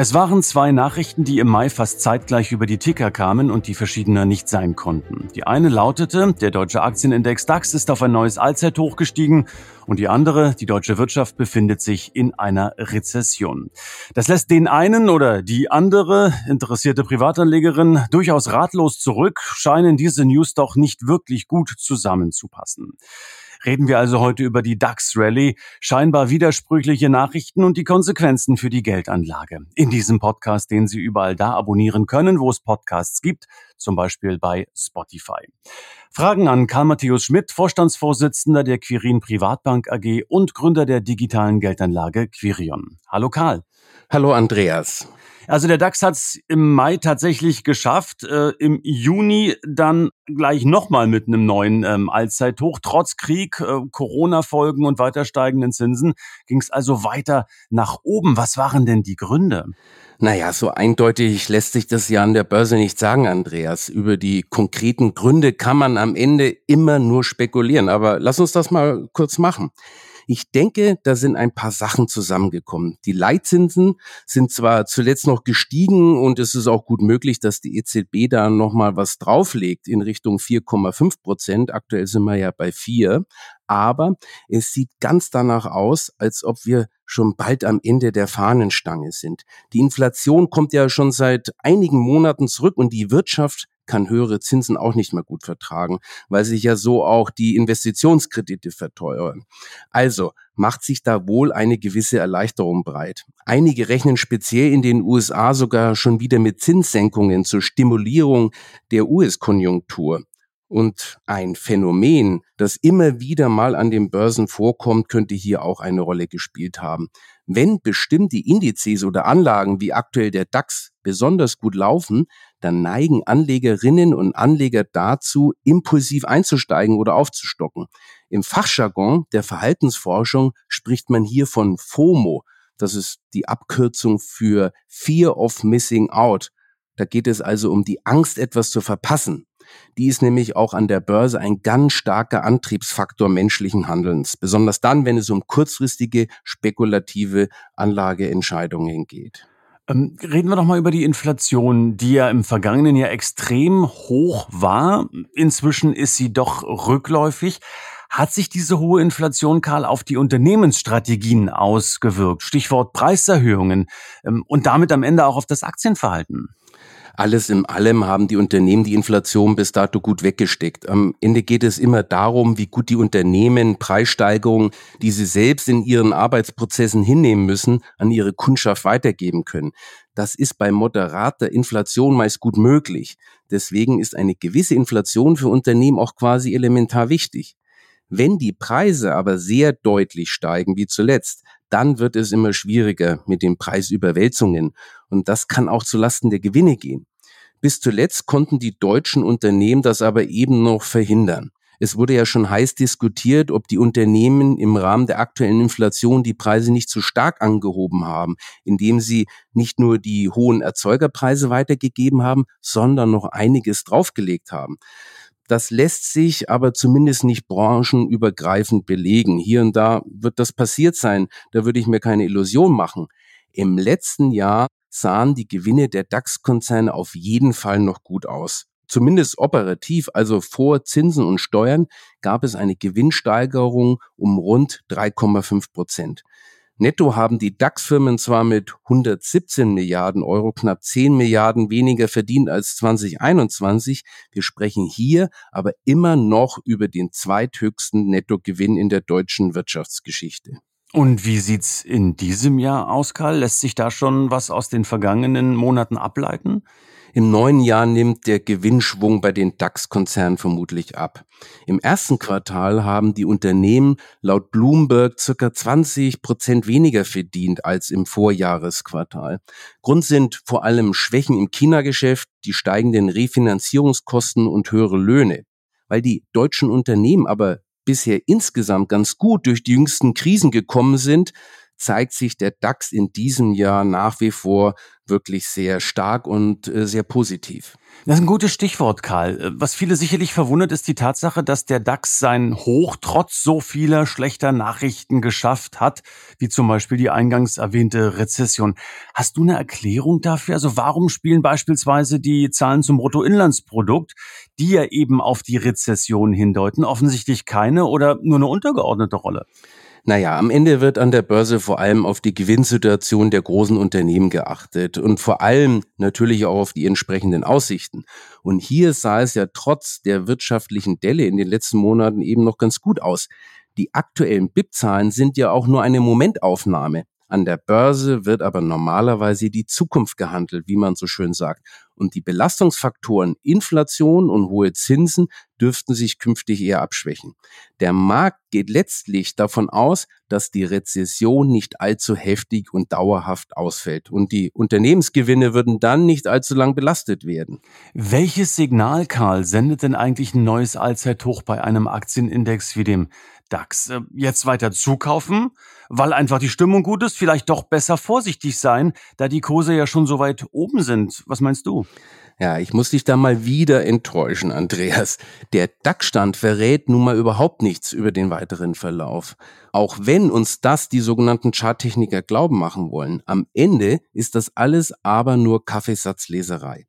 Es waren zwei Nachrichten, die im Mai fast zeitgleich über die Ticker kamen und die verschiedener nicht sein konnten. Die eine lautete, der deutsche Aktienindex DAX ist auf ein neues Allzeithoch gestiegen und die andere, die deutsche Wirtschaft befindet sich in einer Rezession. Das lässt den einen oder die andere interessierte Privatanlegerin durchaus ratlos zurück, scheinen diese News doch nicht wirklich gut zusammenzupassen. Reden wir also heute über die DAX-Rallye, scheinbar widersprüchliche Nachrichten und die Konsequenzen für die Geldanlage. In diesem Podcast, den Sie überall da abonnieren können, wo es Podcasts gibt, zum Beispiel bei Spotify. Fragen an Karl Matthäus Schmidt, Vorstandsvorsitzender der Quirin Privatbank AG und Gründer der digitalen Geldanlage Quirion. Hallo Karl. Hallo Andreas. Also der DAX hat es im Mai tatsächlich geschafft, äh, im Juni dann gleich nochmal mit einem neuen ähm, Allzeithoch. Trotz Krieg, äh, Corona-Folgen und weiter steigenden Zinsen ging es also weiter nach oben. Was waren denn die Gründe? Naja, so eindeutig lässt sich das ja an der Börse nicht sagen, Andreas. Über die konkreten Gründe kann man am Ende immer nur spekulieren. Aber lass uns das mal kurz machen. Ich denke, da sind ein paar Sachen zusammengekommen. Die Leitzinsen sind zwar zuletzt noch gestiegen und es ist auch gut möglich, dass die EZB da nochmal was drauflegt in Richtung 4,5 Prozent. Aktuell sind wir ja bei 4. Aber es sieht ganz danach aus, als ob wir schon bald am Ende der Fahnenstange sind. Die Inflation kommt ja schon seit einigen Monaten zurück und die Wirtschaft kann höhere Zinsen auch nicht mehr gut vertragen, weil sich ja so auch die Investitionskredite verteuern. Also macht sich da wohl eine gewisse Erleichterung breit. Einige rechnen speziell in den USA sogar schon wieder mit Zinssenkungen zur Stimulierung der US-Konjunktur. Und ein Phänomen, das immer wieder mal an den Börsen vorkommt, könnte hier auch eine Rolle gespielt haben. Wenn bestimmte Indizes oder Anlagen wie aktuell der DAX besonders gut laufen, dann neigen Anlegerinnen und Anleger dazu, impulsiv einzusteigen oder aufzustocken. Im Fachjargon der Verhaltensforschung spricht man hier von FOMO. Das ist die Abkürzung für Fear of Missing Out. Da geht es also um die Angst, etwas zu verpassen. Die ist nämlich auch an der Börse ein ganz starker Antriebsfaktor menschlichen Handelns, besonders dann, wenn es um kurzfristige spekulative Anlageentscheidungen geht. Ähm, reden wir doch mal über die Inflation, die ja im vergangenen Jahr extrem hoch war. Inzwischen ist sie doch rückläufig. Hat sich diese hohe Inflation, Karl, auf die Unternehmensstrategien ausgewirkt? Stichwort Preiserhöhungen ähm, und damit am Ende auch auf das Aktienverhalten? Alles in allem haben die Unternehmen die Inflation bis dato gut weggesteckt. Am Ende geht es immer darum, wie gut die Unternehmen Preissteigerungen, die sie selbst in ihren Arbeitsprozessen hinnehmen müssen, an ihre Kundschaft weitergeben können. Das ist bei moderater Inflation meist gut möglich. Deswegen ist eine gewisse Inflation für Unternehmen auch quasi elementar wichtig. Wenn die Preise aber sehr deutlich steigen, wie zuletzt, dann wird es immer schwieriger mit den Preisüberwälzungen. Und das kann auch zulasten der Gewinne gehen. Bis zuletzt konnten die deutschen Unternehmen das aber eben noch verhindern. Es wurde ja schon heiß diskutiert, ob die Unternehmen im Rahmen der aktuellen Inflation die Preise nicht zu stark angehoben haben, indem sie nicht nur die hohen Erzeugerpreise weitergegeben haben, sondern noch einiges draufgelegt haben. Das lässt sich aber zumindest nicht branchenübergreifend belegen. Hier und da wird das passiert sein. Da würde ich mir keine Illusion machen. Im letzten Jahr sahen die Gewinne der DAX-Konzerne auf jeden Fall noch gut aus. Zumindest operativ, also vor Zinsen und Steuern, gab es eine Gewinnsteigerung um rund 3,5 Prozent. Netto haben die DAX-Firmen zwar mit 117 Milliarden Euro knapp 10 Milliarden weniger verdient als 2021. Wir sprechen hier aber immer noch über den zweithöchsten Nettogewinn in der deutschen Wirtschaftsgeschichte. Und wie sieht's in diesem Jahr aus, Karl? Lässt sich da schon was aus den vergangenen Monaten ableiten? Im neuen Jahr nimmt der Gewinnschwung bei den DAX-Konzernen vermutlich ab. Im ersten Quartal haben die Unternehmen laut Bloomberg circa 20 Prozent weniger verdient als im Vorjahresquartal. Grund sind vor allem Schwächen im China-Geschäft, die steigenden Refinanzierungskosten und höhere Löhne. Weil die deutschen Unternehmen aber bisher insgesamt ganz gut durch die jüngsten Krisen gekommen sind, zeigt sich der DAX in diesem Jahr nach wie vor wirklich sehr stark und äh, sehr positiv. Das ist ein gutes Stichwort, Karl. Äh, was viele sicherlich verwundert, ist die Tatsache, dass der DAX sein Hoch trotz so vieler schlechter Nachrichten geschafft hat, wie zum Beispiel die eingangs erwähnte Rezession. Hast du eine Erklärung dafür? Also warum spielen beispielsweise die Zahlen zum Bruttoinlandsprodukt, die ja eben auf die Rezession hindeuten, offensichtlich keine oder nur eine untergeordnete Rolle? Naja, am Ende wird an der Börse vor allem auf die Gewinnsituation der großen Unternehmen geachtet und vor allem natürlich auch auf die entsprechenden Aussichten. Und hier sah es ja trotz der wirtschaftlichen Delle in den letzten Monaten eben noch ganz gut aus. Die aktuellen BIP-Zahlen sind ja auch nur eine Momentaufnahme. An der Börse wird aber normalerweise die Zukunft gehandelt, wie man so schön sagt. Und die Belastungsfaktoren Inflation und hohe Zinsen dürften sich künftig eher abschwächen. Der Markt geht letztlich davon aus, dass die Rezession nicht allzu heftig und dauerhaft ausfällt und die Unternehmensgewinne würden dann nicht allzu lang belastet werden. Welches Signal, Karl, sendet denn eigentlich ein neues Allzeithoch bei einem Aktienindex wie dem DAX? Äh, jetzt weiter zukaufen, weil einfach die Stimmung gut ist, vielleicht doch besser vorsichtig sein, da die Kurse ja schon so weit oben sind. Was meinst du? Ja, ich muss dich da mal wieder enttäuschen, Andreas. Der DAX-Stand verrät nun mal überhaupt nichts über den weiteren Verlauf. Auch wenn uns das die sogenannten Charttechniker glauben machen wollen. Am Ende ist das alles aber nur Kaffeesatzleserei.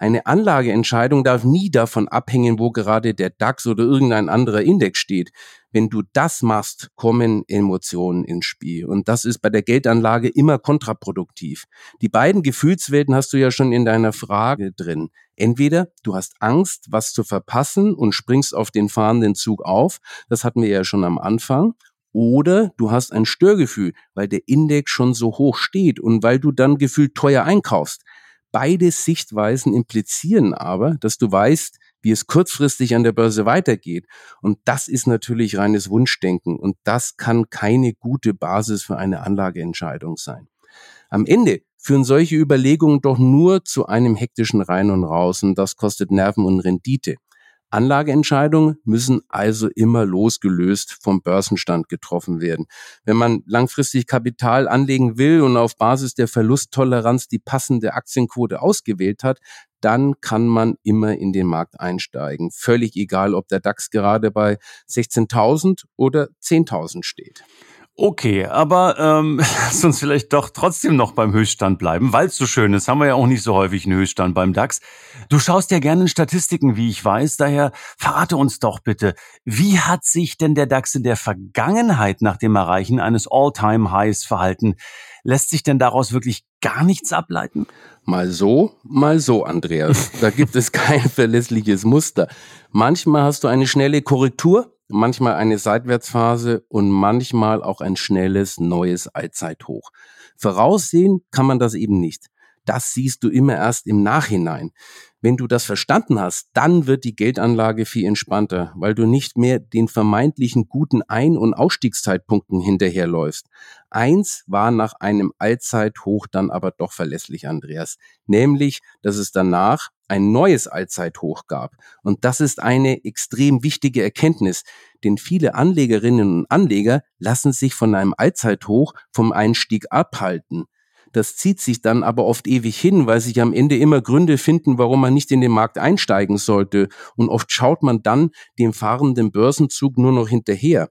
Eine Anlageentscheidung darf nie davon abhängen, wo gerade der DAX oder irgendein anderer Index steht. Wenn du das machst, kommen Emotionen ins Spiel. Und das ist bei der Geldanlage immer kontraproduktiv. Die beiden Gefühlswelten hast du ja schon in deiner Frage drin. Entweder du hast Angst, was zu verpassen und springst auf den fahrenden Zug auf. Das hatten wir ja schon am Anfang. Oder du hast ein Störgefühl, weil der Index schon so hoch steht und weil du dann gefühlt teuer einkaufst. Beide Sichtweisen implizieren aber, dass du weißt, wie es kurzfristig an der Börse weitergeht. Und das ist natürlich reines Wunschdenken und das kann keine gute Basis für eine Anlageentscheidung sein. Am Ende führen solche Überlegungen doch nur zu einem hektischen Rein und Raus und das kostet Nerven und Rendite. Anlageentscheidungen müssen also immer losgelöst vom Börsenstand getroffen werden. Wenn man langfristig Kapital anlegen will und auf Basis der Verlusttoleranz die passende Aktienquote ausgewählt hat, dann kann man immer in den Markt einsteigen. Völlig egal, ob der DAX gerade bei 16.000 oder 10.000 steht. Okay, aber ähm, lass uns vielleicht doch trotzdem noch beim Höchststand bleiben, weil es so schön ist. Haben wir ja auch nicht so häufig einen Höchststand beim DAX. Du schaust ja gerne in Statistiken, wie ich weiß. Daher verrate uns doch bitte, wie hat sich denn der DAX in der Vergangenheit nach dem Erreichen eines All-Time-Highs verhalten? Lässt sich denn daraus wirklich gar nichts ableiten? Mal so, mal so, Andreas. Da gibt es kein verlässliches Muster. Manchmal hast du eine schnelle Korrektur, manchmal eine Seitwärtsphase und manchmal auch ein schnelles neues Allzeithoch. Voraussehen kann man das eben nicht. Das siehst du immer erst im Nachhinein. Wenn du das verstanden hast, dann wird die Geldanlage viel entspannter, weil du nicht mehr den vermeintlichen guten Ein- und Ausstiegszeitpunkten hinterherläufst. Eins war nach einem Allzeithoch dann aber doch verlässlich, Andreas, nämlich, dass es danach ein neues Allzeithoch gab. Und das ist eine extrem wichtige Erkenntnis, denn viele Anlegerinnen und Anleger lassen sich von einem Allzeithoch vom Einstieg abhalten. Das zieht sich dann aber oft ewig hin, weil sich am Ende immer Gründe finden, warum man nicht in den Markt einsteigen sollte. Und oft schaut man dann dem fahrenden Börsenzug nur noch hinterher.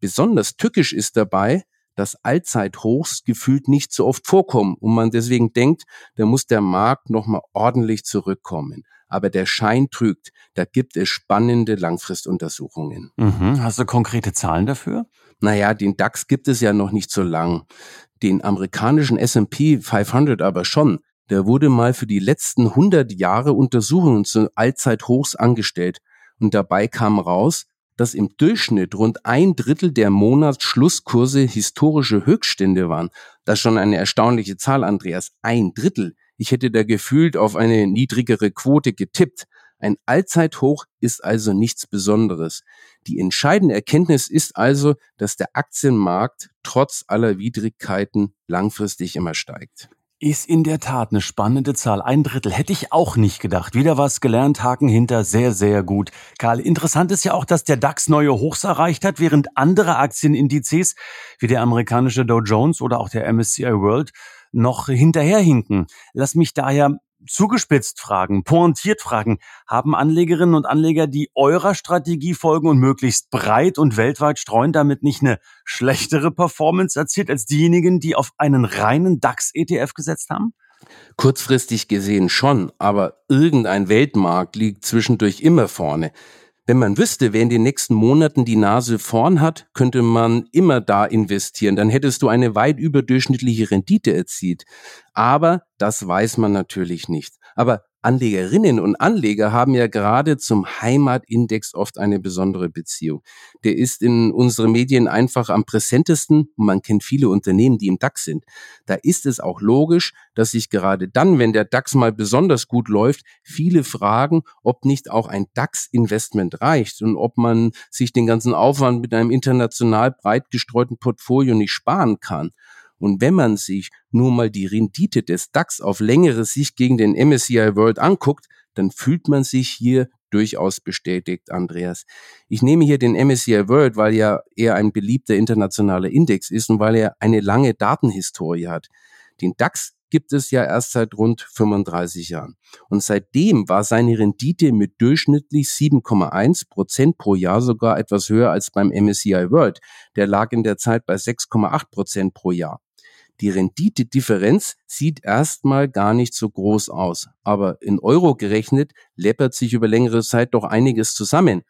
Besonders tückisch ist dabei, dass Allzeithochs gefühlt nicht so oft vorkommen und man deswegen denkt, da muss der Markt nochmal ordentlich zurückkommen. Aber der Schein trügt. Da gibt es spannende Langfristuntersuchungen. Mhm. Hast du konkrete Zahlen dafür? Naja, den DAX gibt es ja noch nicht so lang. Den amerikanischen S&P 500 aber schon. Der wurde mal für die letzten 100 Jahre Untersuchungen zu Allzeithochs angestellt. Und dabei kam raus, dass im Durchschnitt rund ein Drittel der Monatsschlusskurse historische Höchststände waren. Das ist schon eine erstaunliche Zahl, Andreas. Ein Drittel. Ich hätte da gefühlt auf eine niedrigere Quote getippt. Ein Allzeithoch ist also nichts Besonderes. Die entscheidende Erkenntnis ist also, dass der Aktienmarkt trotz aller Widrigkeiten langfristig immer steigt. Ist in der Tat eine spannende Zahl. Ein Drittel hätte ich auch nicht gedacht. Wieder was gelernt, Haken hinter, sehr, sehr gut. Karl, interessant ist ja auch, dass der DAX neue Hochs erreicht hat, während andere Aktienindizes wie der amerikanische Dow Jones oder auch der MSCI World noch hinterherhinken. Lass mich daher zugespitzt fragen, pointiert fragen, haben Anlegerinnen und Anleger, die eurer Strategie folgen und möglichst breit und weltweit streuen, damit nicht eine schlechtere Performance erzielt als diejenigen, die auf einen reinen DAX-ETF gesetzt haben? Kurzfristig gesehen schon, aber irgendein Weltmarkt liegt zwischendurch immer vorne. Wenn man wüsste, wer in den nächsten Monaten die Nase vorn hat, könnte man immer da investieren. Dann hättest du eine weit überdurchschnittliche Rendite erzielt. Aber das weiß man natürlich nicht. Aber Anlegerinnen und Anleger haben ja gerade zum Heimatindex oft eine besondere Beziehung. Der ist in unseren Medien einfach am präsentesten und man kennt viele Unternehmen, die im DAX sind. Da ist es auch logisch, dass sich gerade dann, wenn der DAX mal besonders gut läuft, viele fragen, ob nicht auch ein DAX-Investment reicht und ob man sich den ganzen Aufwand mit einem international breit gestreuten Portfolio nicht sparen kann. Und wenn man sich nur mal die Rendite des DAX auf längere Sicht gegen den MSCI World anguckt, dann fühlt man sich hier durchaus bestätigt, Andreas. Ich nehme hier den MSCI World, weil ja er ein beliebter internationaler Index ist und weil er eine lange Datenhistorie hat. Den DAX gibt es ja erst seit rund 35 Jahren. Und seitdem war seine Rendite mit durchschnittlich 7,1 Prozent pro Jahr sogar etwas höher als beim MSCI World. Der lag in der Zeit bei 6,8 Prozent pro Jahr. Die Renditedifferenz sieht erstmal gar nicht so groß aus, aber in Euro gerechnet läppert sich über längere Zeit doch einiges zusammen.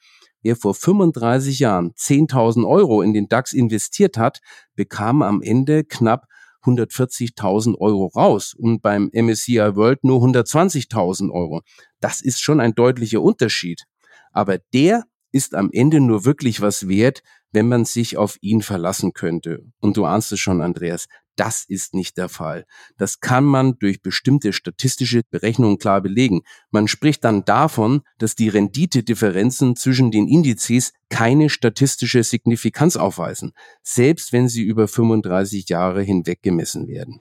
Wer vor 35 Jahren 10.000 Euro in den DAX investiert hat, bekam am Ende knapp 140.000 Euro raus und beim MSCI World nur 120.000 Euro. Das ist schon ein deutlicher Unterschied. Aber der ist am Ende nur wirklich was wert, wenn man sich auf ihn verlassen könnte. Und du ahnst es schon, Andreas, das ist nicht der Fall. Das kann man durch bestimmte statistische Berechnungen klar belegen. Man spricht dann davon, dass die Renditedifferenzen zwischen den Indizes keine statistische Signifikanz aufweisen, selbst wenn sie über 35 Jahre hinweg gemessen werden.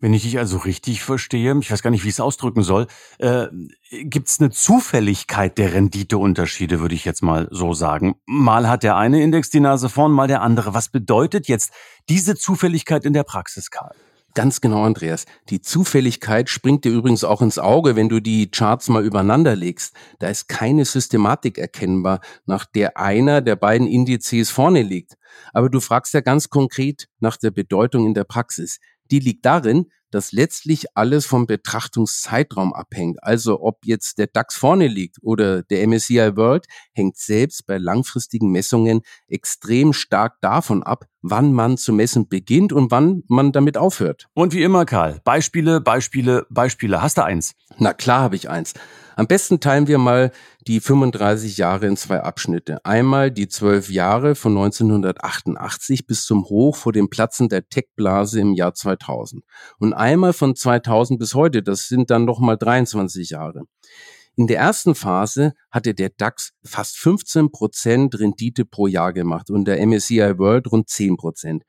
Wenn ich dich also richtig verstehe, ich weiß gar nicht, wie ich es ausdrücken soll, äh, gibt es eine Zufälligkeit der Renditeunterschiede, würde ich jetzt mal so sagen. Mal hat der eine Index die Nase vorn, mal der andere. Was bedeutet jetzt diese Zufälligkeit in der Praxis, Karl? Ganz genau, Andreas. Die Zufälligkeit springt dir übrigens auch ins Auge, wenn du die Charts mal übereinander legst. Da ist keine Systematik erkennbar, nach der einer der beiden Indizes vorne liegt. Aber du fragst ja ganz konkret nach der Bedeutung in der Praxis die liegt darin, dass letztlich alles vom Betrachtungszeitraum abhängt. Also ob jetzt der DAX vorne liegt oder der MSCI World, hängt selbst bei langfristigen Messungen extrem stark davon ab, wann man zu messen beginnt und wann man damit aufhört. Und wie immer, Karl, Beispiele, Beispiele, Beispiele. Hast du eins? Na klar habe ich eins. Am besten teilen wir mal die 35 Jahre in zwei Abschnitte. Einmal die zwölf Jahre von 1988 bis zum Hoch vor dem Platzen der Tech-Blase im Jahr 2000. Und einmal von 2000 bis heute, das sind dann nochmal 23 Jahre. In der ersten Phase hatte der DAX fast 15 Prozent Rendite pro Jahr gemacht und der MSCI World rund 10 Prozent.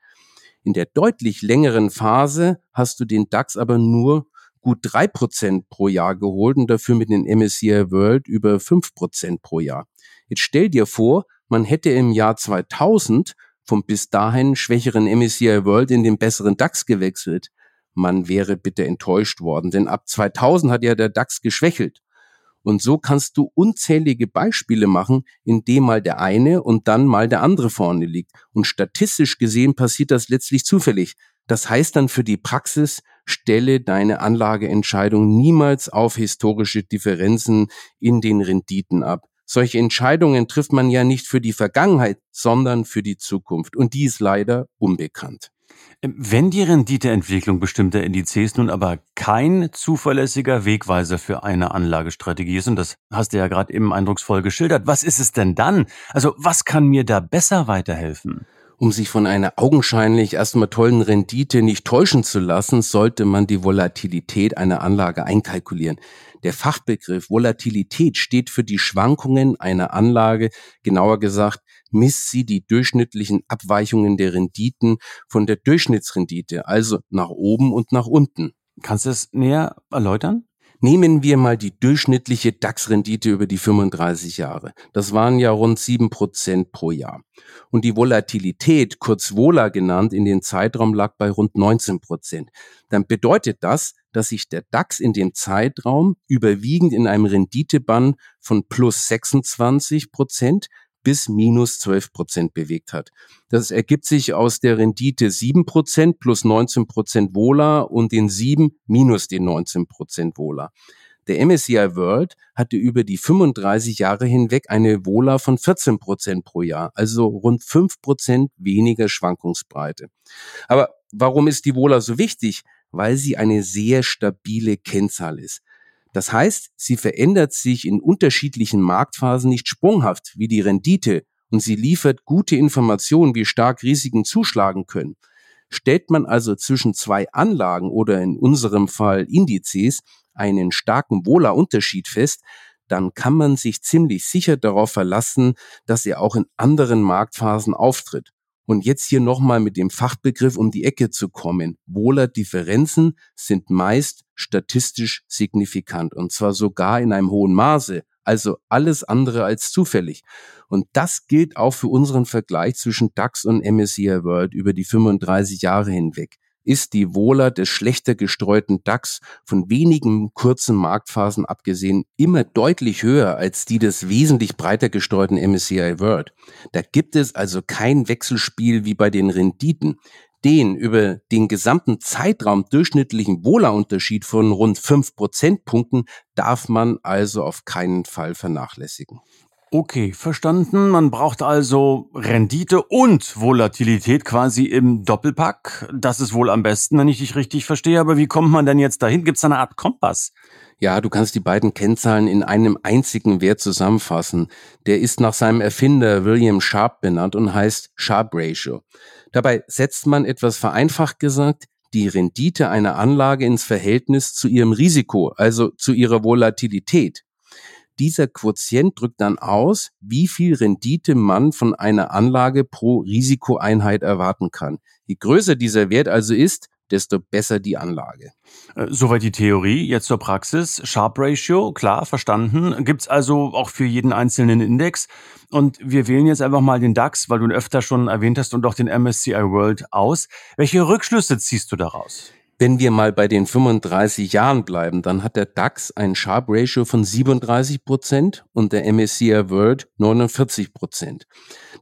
In der deutlich längeren Phase hast du den DAX aber nur gut drei Prozent pro Jahr geholt und dafür mit den MSCI World über fünf Prozent pro Jahr. Jetzt stell dir vor, man hätte im Jahr 2000 vom bis dahin schwächeren MSCI World in den besseren DAX gewechselt. Man wäre bitte enttäuscht worden, denn ab 2000 hat ja der DAX geschwächelt. Und so kannst du unzählige Beispiele machen, in dem mal der eine und dann mal der andere vorne liegt. Und statistisch gesehen passiert das letztlich zufällig. Das heißt dann für die Praxis, stelle deine Anlageentscheidung niemals auf historische Differenzen in den Renditen ab. Solche Entscheidungen trifft man ja nicht für die Vergangenheit, sondern für die Zukunft. Und die ist leider unbekannt. Wenn die Renditeentwicklung bestimmter Indizes nun aber kein zuverlässiger Wegweiser für eine Anlagestrategie ist, und das hast du ja gerade eben eindrucksvoll geschildert, was ist es denn dann? Also was kann mir da besser weiterhelfen? Um sich von einer augenscheinlich erstmal tollen Rendite nicht täuschen zu lassen, sollte man die Volatilität einer Anlage einkalkulieren. Der Fachbegriff Volatilität steht für die Schwankungen einer Anlage, genauer gesagt, misst sie die durchschnittlichen Abweichungen der Renditen von der Durchschnittsrendite, also nach oben und nach unten. Kannst du es näher erläutern? Nehmen wir mal die durchschnittliche DAX-Rendite über die 35 Jahre. Das waren ja rund sieben Prozent pro Jahr. Und die Volatilität, kurz Vola genannt, in den Zeitraum lag bei rund 19 Prozent. Dann bedeutet das, dass sich der DAX in dem Zeitraum überwiegend in einem Renditebann von plus 26 Prozent bis minus 12 Prozent bewegt hat. Das ergibt sich aus der Rendite 7 Prozent plus 19 Prozent Vola und den 7 minus den 19 Prozent Vola. Der MSCI World hatte über die 35 Jahre hinweg eine Vola von 14 Prozent pro Jahr, also rund 5 Prozent weniger Schwankungsbreite. Aber warum ist die Vola so wichtig? Weil sie eine sehr stabile Kennzahl ist. Das heißt, sie verändert sich in unterschiedlichen Marktphasen nicht sprunghaft wie die Rendite und sie liefert gute Informationen, wie stark Risiken zuschlagen können. Stellt man also zwischen zwei Anlagen oder in unserem Fall Indizes einen starken Wohler-Unterschied fest, dann kann man sich ziemlich sicher darauf verlassen, dass er auch in anderen Marktphasen auftritt. Und jetzt hier nochmal mit dem Fachbegriff um die Ecke zu kommen. Wohler Differenzen sind meist statistisch signifikant und zwar sogar in einem hohen Maße. Also alles andere als zufällig. Und das gilt auch für unseren Vergleich zwischen DAX und MSCI World über die 35 Jahre hinweg ist die Wohler des schlechter gestreuten DAX von wenigen kurzen Marktphasen abgesehen immer deutlich höher als die des wesentlich breiter gestreuten MSCI World. Da gibt es also kein Wechselspiel wie bei den Renditen. Den über den gesamten Zeitraum durchschnittlichen Wohlerunterschied von rund fünf Prozentpunkten darf man also auf keinen Fall vernachlässigen. Okay, verstanden. Man braucht also Rendite und Volatilität quasi im Doppelpack. Das ist wohl am besten, wenn ich dich richtig verstehe. Aber wie kommt man denn jetzt dahin? Gibt es eine Art Kompass? Ja, du kannst die beiden Kennzahlen in einem einzigen Wert zusammenfassen. Der ist nach seinem Erfinder William Sharp benannt und heißt Sharp Ratio. Dabei setzt man etwas vereinfacht gesagt die Rendite einer Anlage ins Verhältnis zu ihrem Risiko, also zu ihrer Volatilität. Dieser Quotient drückt dann aus, wie viel Rendite man von einer Anlage pro Risikoeinheit erwarten kann. Je größer dieser Wert also ist, desto besser die Anlage. Äh, soweit die Theorie, jetzt zur Praxis. Sharp Ratio, klar, verstanden. Gibt's also auch für jeden einzelnen Index. Und wir wählen jetzt einfach mal den DAX, weil du ihn öfter schon erwähnt hast, und auch den MSCI World aus. Welche Rückschlüsse ziehst du daraus? Wenn wir mal bei den 35 Jahren bleiben, dann hat der DAX ein Sharp Ratio von 37 Prozent und der MSCI World 49 Prozent.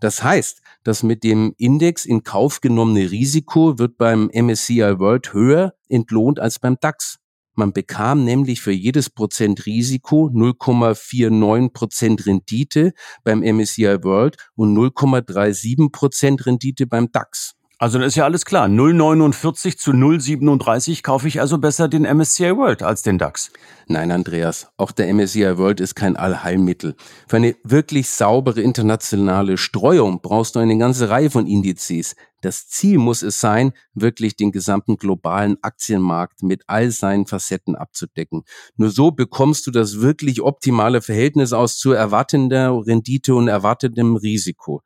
Das heißt, das mit dem Index in Kauf genommene Risiko wird beim MSCI World höher entlohnt als beim DAX. Man bekam nämlich für jedes Prozent Risiko 0,49 Prozent Rendite beim MSCI World und 0,37 Prozent Rendite beim DAX. Also dann ist ja alles klar. 0,49 zu 0,37 kaufe ich also besser den MSCI World als den DAX. Nein, Andreas, auch der MSCI World ist kein Allheilmittel. Für eine wirklich saubere internationale Streuung brauchst du eine ganze Reihe von Indizes. Das Ziel muss es sein, wirklich den gesamten globalen Aktienmarkt mit all seinen Facetten abzudecken. Nur so bekommst du das wirklich optimale Verhältnis aus zu erwartender Rendite und erwartetem Risiko.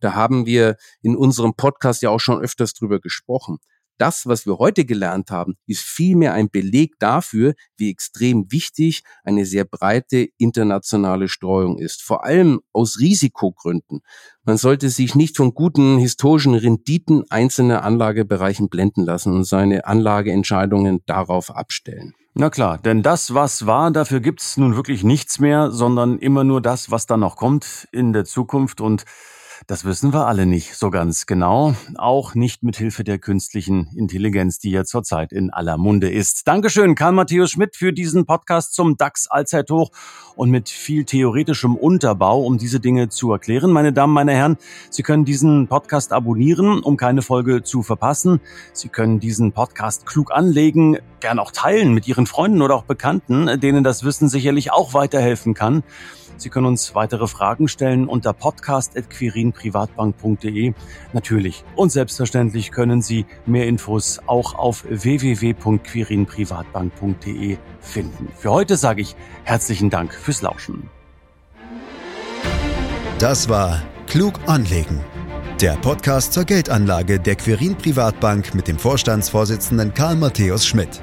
Da haben wir in unserem Podcast ja auch schon öfters drüber gesprochen. Das, was wir heute gelernt haben, ist vielmehr ein Beleg dafür, wie extrem wichtig eine sehr breite internationale Streuung ist. Vor allem aus Risikogründen. Man sollte sich nicht von guten historischen Renditen einzelner Anlagebereichen blenden lassen und seine Anlageentscheidungen darauf abstellen. Na klar, denn das, was war, dafür gibt's nun wirklich nichts mehr, sondern immer nur das, was dann noch kommt in der Zukunft und das wissen wir alle nicht so ganz genau, auch nicht mit Hilfe der künstlichen Intelligenz, die ja zurzeit in aller Munde ist. Dankeschön, Karl Matthäus Schmidt, für diesen Podcast zum DAX Allzeithoch und mit viel theoretischem Unterbau, um diese Dinge zu erklären. Meine Damen, meine Herren, Sie können diesen Podcast abonnieren, um keine Folge zu verpassen. Sie können diesen Podcast klug anlegen, gern auch teilen mit Ihren Freunden oder auch Bekannten, denen das Wissen sicherlich auch weiterhelfen kann. Sie können uns weitere Fragen stellen unter podcast.quirinprivatbank.de. Natürlich und selbstverständlich können Sie mehr Infos auch auf www.quirinprivatbank.de finden. Für heute sage ich herzlichen Dank fürs Lauschen. Das war Klug anlegen. Der Podcast zur Geldanlage der Quirin Privatbank mit dem Vorstandsvorsitzenden Karl Matthäus Schmidt.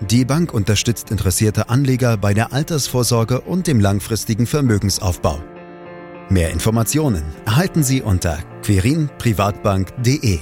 Die Bank unterstützt interessierte Anleger bei der Altersvorsorge und dem langfristigen Vermögensaufbau. Mehr Informationen erhalten Sie unter querinprivatbank.de.